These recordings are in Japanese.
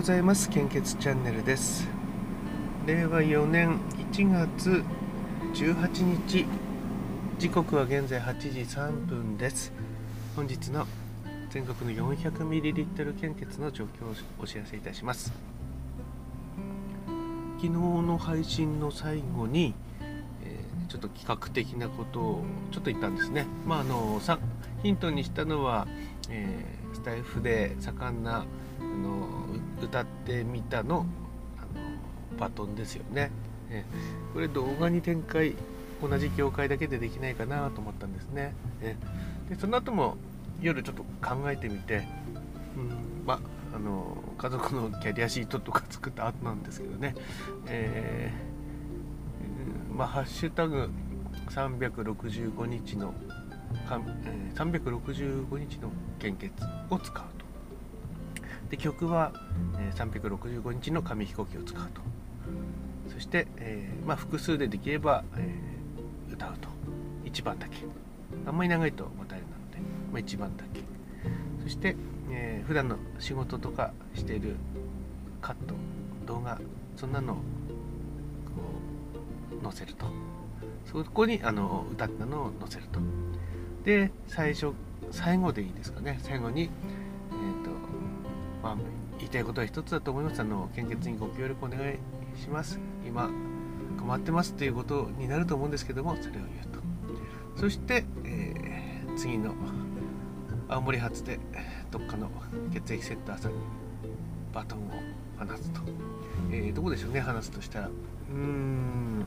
ございます。献血チャンネルです。令和4年1月18日。時刻は現在8時3分です。本日の全国の 400ml 献血の状況をお知らせいたします。昨日の配信の最後に、えー、ちょっと企画的なことをちょっと言ったんですね。まああのヒントにしたのは、えー、スタイフで盛んなあの歌ってみたのあのバトンですよね、えこれ動画に展開同じ業界だけでできないかなと思ったんですね、えでその後も夜ちょっと考えてみて、うん、まあの家族のキャリアシートとか作った後なんですけどね、えー、まあ、ハッシュタグ365日のえ365日の献血を使う。で曲は、え365日の紙飛行機を使うと。そして、えー、まあ、複数でできれば、えー、歌うと。1番だけ。あんまり長いとまたあれなので、まあ、1番だけ。そして、えー、普段の仕事とかしているカット動画そんなのをこう載せると。そこにあの歌ったのを載せると。で最初最後でいいですかね。最後に、まあ、言いたいことは一つだと思います。あの献血にご協力お願いします。今困ってますっていうことになると思うんですけどもそれを言うと。そして、えー、次の青森発でどっかの血液センターさんにバトンを放つと、えー、どこでしょうね話すとしたら。うーん。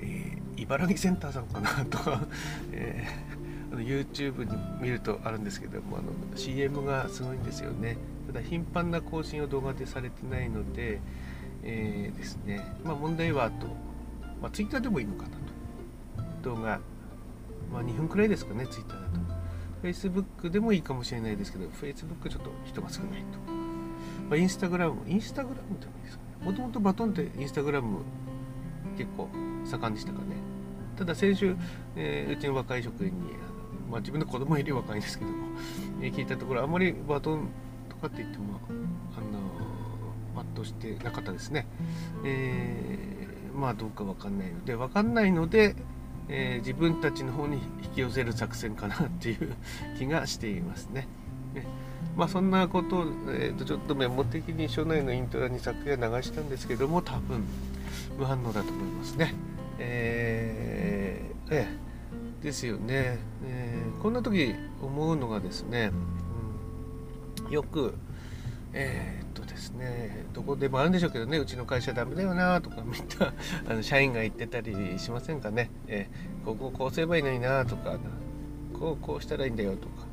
えー、茨城センターさんかなと。か、えー、YouTube に見るとあるんですけどもあの CM がすごいんですよね。ただ頻繁な更新を動画でされてないので、えー、ですね。まあ問題はあと、まあ、Twitter でもいいのかなと。動画、まあ、2分くらいですかね Twitter だと。Facebook でもいいかもしれないですけど Facebook ちょっと人が少ないと、まあ、インスタグラムインスタグラムでもいいですかね。もともとバトンってインスタグラム結構盛んでしたかね。ただ先週、えー、うちの若い職員に、まあ、自分の子供より若いんですけども、え、聞いたところあんまりバトンとかって言ってもあの全うしてなかったですね、えー、まあどうか分かんないので分かんないので、え自分たちの方に引き寄せる作戦かなっていう 気がしていますね。ねまあそんなことを、えー、とちょっとメモ的に署内のイントラに昨夜流したんですけども多分無反応だと思いますね。えー、えー、ですよね、えー、こんな時思うのがですね、うん、よくえー、っとですねどこでもあるんでしょうけどねうちの会社ダメだよなとかみんな あの社員が言ってたりしませんかね、えー、こここうすればいいのになとかこうこうしたらいいんだよとか、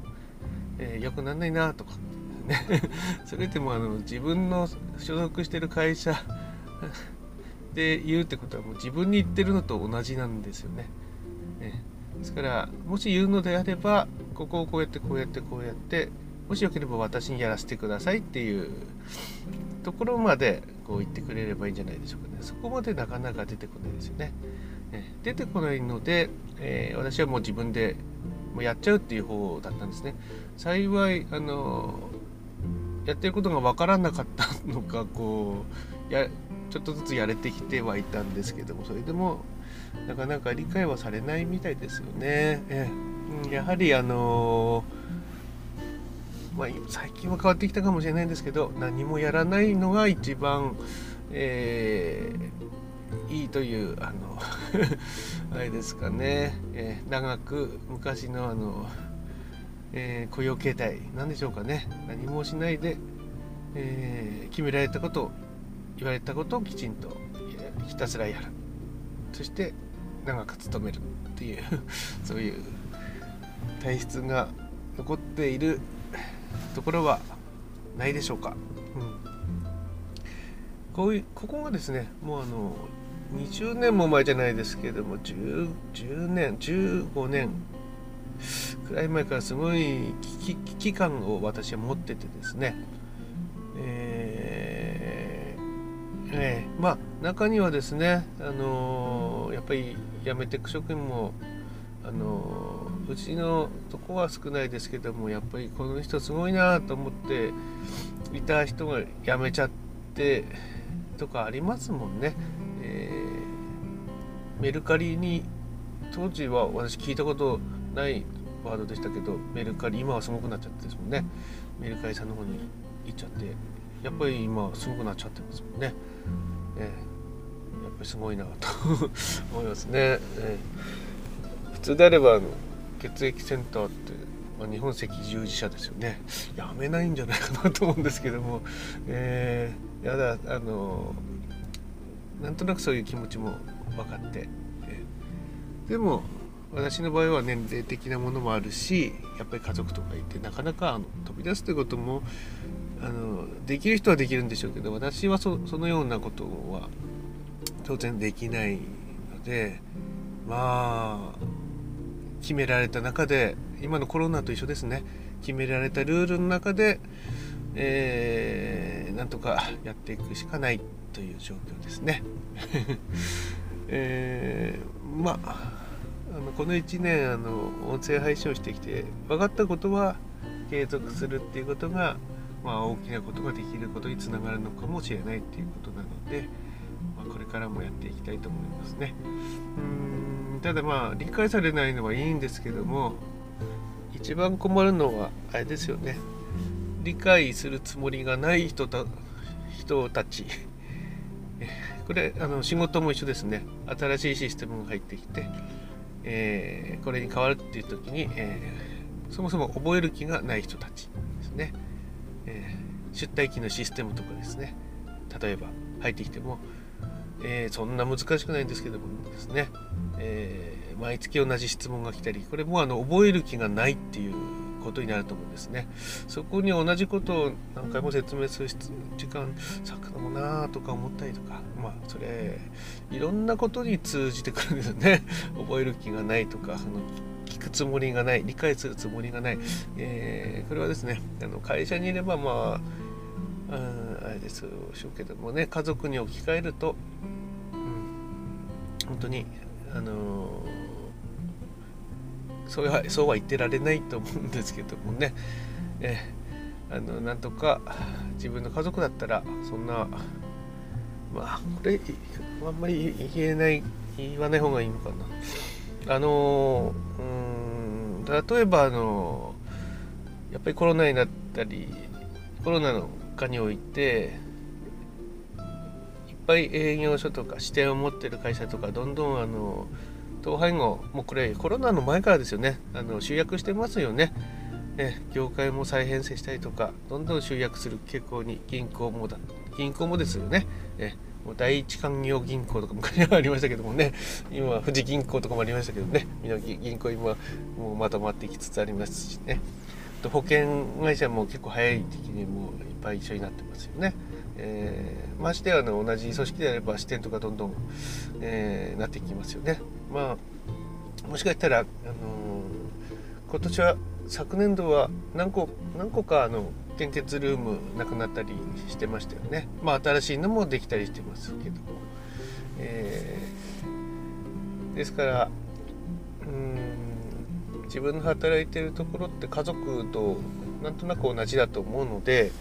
えー、よくなんないなとか それでもあの自分の所属してる会社 で言うってことはもう自分に言ってるのと同じなんですよね。ね。ですからもし言うのであればここをこうやってこうやってこうやってもしよければ私にやらせてくださいっていうところまでこう言ってくれればいいんじゃないでしょうかね。そこまでなかなか出てこないですよね。ね出てこないので、えー、私はもう自分でもうやっちゃうっていう方だったんですね。幸いあのやってることが分からなかったのかこうやちょっとずつやれてきてはいたんですけどもそれでもなかなか理解はされないみたいですよね。え、やはりあの、まあ、最近は変わってきたかもしれないんですけど何もやらないのが一番、えー、いいというあの あれですかね、えー、長く昔のあの、えー、雇用形態なんでしょうかね。何もしないで、え決められたことを言われたことをきちんとひたすらやる。そして長く勤めるっていう そういう体質が残っているところはないでしょうか、うん、こういうここがですねもうあの20年も前じゃないですけども 10, 10年15年くらい前からすごい危機感を私は持っててですね、えーえー、まあ中にはですね、あのー、やっぱり辞めていく職員も、あのー、うちのとこは少ないですけどもやっぱりこの人すごいなと思って、いた人が辞めちゃってとかありますもんね。えー、メルカリに当時は私聞いたことないワードでしたけどメルカリ今はすごくなっちゃってですもんね。メルカリさんの方に行っちゃってやっぱり今すごくなっちゃってますもんね、えー、やっぱりすごいなと思いますね、えー、普通であればあの血液センターってまあ、日本赤十字社ですよね。やめないんじゃないかなと思うんですけども、えー、やだあのなんとなくそういう気持ちも分かって、えー、でも私の場合は年齢的なものもあるしやっぱり家族とかいてなかなかあの飛び出すということもあのできる人はできるんでしょうけど私はそのようなことは当然できないのでまあ決められた中で今のコロナと一緒ですね決められたルールの中で、えー、なんとかやっていくしかないという状況ですね。えー、まああのこの1年あの音声配信をしてきて分かったことは継続するっていうことが、まあ、大きなことができることにつながるのかもしれないっていうことなので、まあ、これからもやっていきたいと思いますね。うんただまあ理解されないのはいいんですけども一番困るのはあれですよね。理解するつもりがない人た人たち。これあの仕事も一緒ですね。新しいシステムが入ってきて、えー、これに変わるっていう時に、えー、そもそも覚える気がない人たちですね、えー、出退勤のシステムとかですね。例えば入ってきても、えそんな難しくないんですけどもですね、え毎月同じ質問が来たりこれもあの覚える気がないっていうことになると思うんですね。そこに同じことを何回も説明する時間割くのもなーとか思ったりとかまあそれいろんなことに通じてくるんですよね。覚える気がないとかあの聞くつもりがない理解するつもりがない、えー、これはですねあの会社にいればまああれですしょうけどもね家族に置き換えると、うん、本当にあのーそうはそうは言ってられないと思うんですけどもね、えあのなんとか自分の家族だったらそんなまあこれあんまり言えない言わない方がいいのかな。あのうん例えばあのやっぱりコロナになったりコロナの下においていっぱい営業所とか支店を持ってる会社とかどんどんあの統廃合もうこれコロナの前からですよね。あの集約してますよね。ね業界も再編成したりとかどんどん集約する傾向に銀行もだ銀行もですよね。えもう第一勧業銀行とか昔はありましたけどもね今は富士銀行とかもありましたけどねみんな銀行今もうまとまってきつつありますしねと保険会社も結構早い時にもういっぱい一緒になってますよね。えー、ましてやの同じ組織であれば支店とかどんどん、えー、なってきますよね。まあもしかしたら、あのー、今年は昨年度は何個何個かあの献血ルームなくなったりしてましたよね。まあ新しいのもできたりしてますけども。えー、ですからうん自分の働いてるところって家族となんとなく同じだと思うので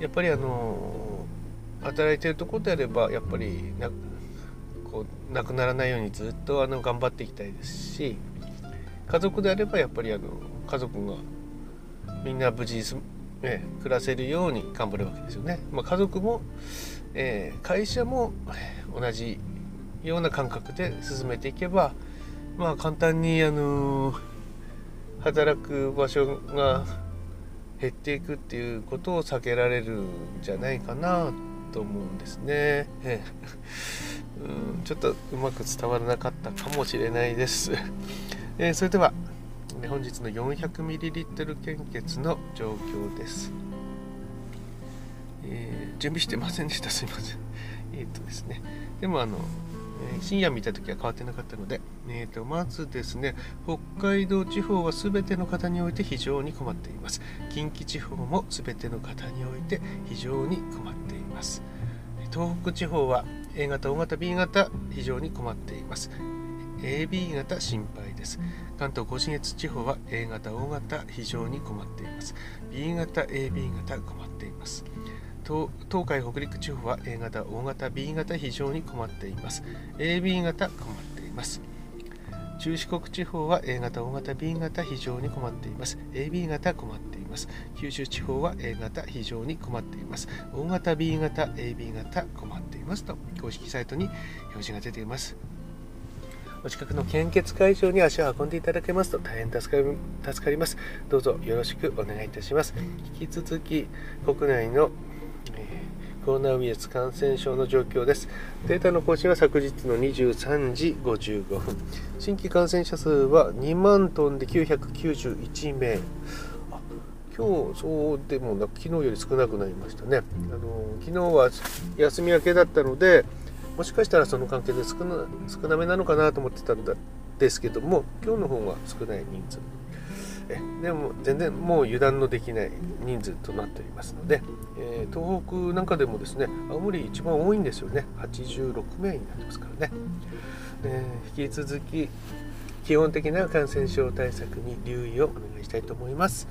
やっぱりあの働いてるとこであればやっぱりなこうなくならないようにずっとあの頑張っていきたいですし家族であればやっぱりあの家族がみんな無事に、ね、暮らせるように頑張るわけですよね。まあ、家族も、えー、会社も同じような感覚で進めていけばまあ簡単にあの働く場所が減っていくっていうことを避けられるんじゃないかなと思うんですね。うんちょっとうまく伝わらなかったかもしれないです。えー、それでは本日の 400ml 献血の状況です。えー、準備してませんでした。すいません。えっ、とですね。でもあのえ深夜見た時は変わってなかったので、えーと、まずですね北海道地方は全ての方において非常に困っています近畿地方も全ての方において非常に困っています東北地方は A 型 O 型 B 型非常に困っています AB 型心配です関東甲信越地方は A 型 O 型非常に困っています B 型 AB 型困っています東海北陸地方は A 型 O 型 B 型非常に困っています AB 型困っています中四国地方は A 型、O 型、B 型非常に困っています。AB 型困っています。九州地方は A 型非常に困っています。O 型、B 型、AB 型困っていますと公式サイトに表示が出ています。お近くの献血会場に足を運んでいただけますと大変助かり助かります。どうぞよろしくお願いいたします。引き続き国内のえコロナウイルス感染症の状況です。データの更新は昨日の23時55分。新規感染者数は2万トンで991名。今日そうでもなく昨日より少なくなりましたね。あの昨日は休み明けだったので、もしかしたらその関係で少な少なめなのかなと思ってたんですけども、今日の方が少ない人数。えでも全然もう油断のできない人数となっておりますので、えー、東北なんかでもですね青森一番多いんですよね。86名になってますからね、えー、引き続き基本的な感染症対策に留意をお願いしたいと思います、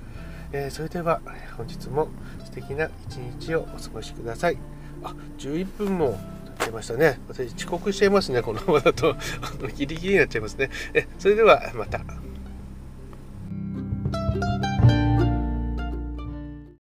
えー、それでは本日も素敵な一日をお過ごしください。あ11分も出ましたね。私遅刻しちゃいますねこのままだと。ギリギリになっちゃいますね。えそれではまた。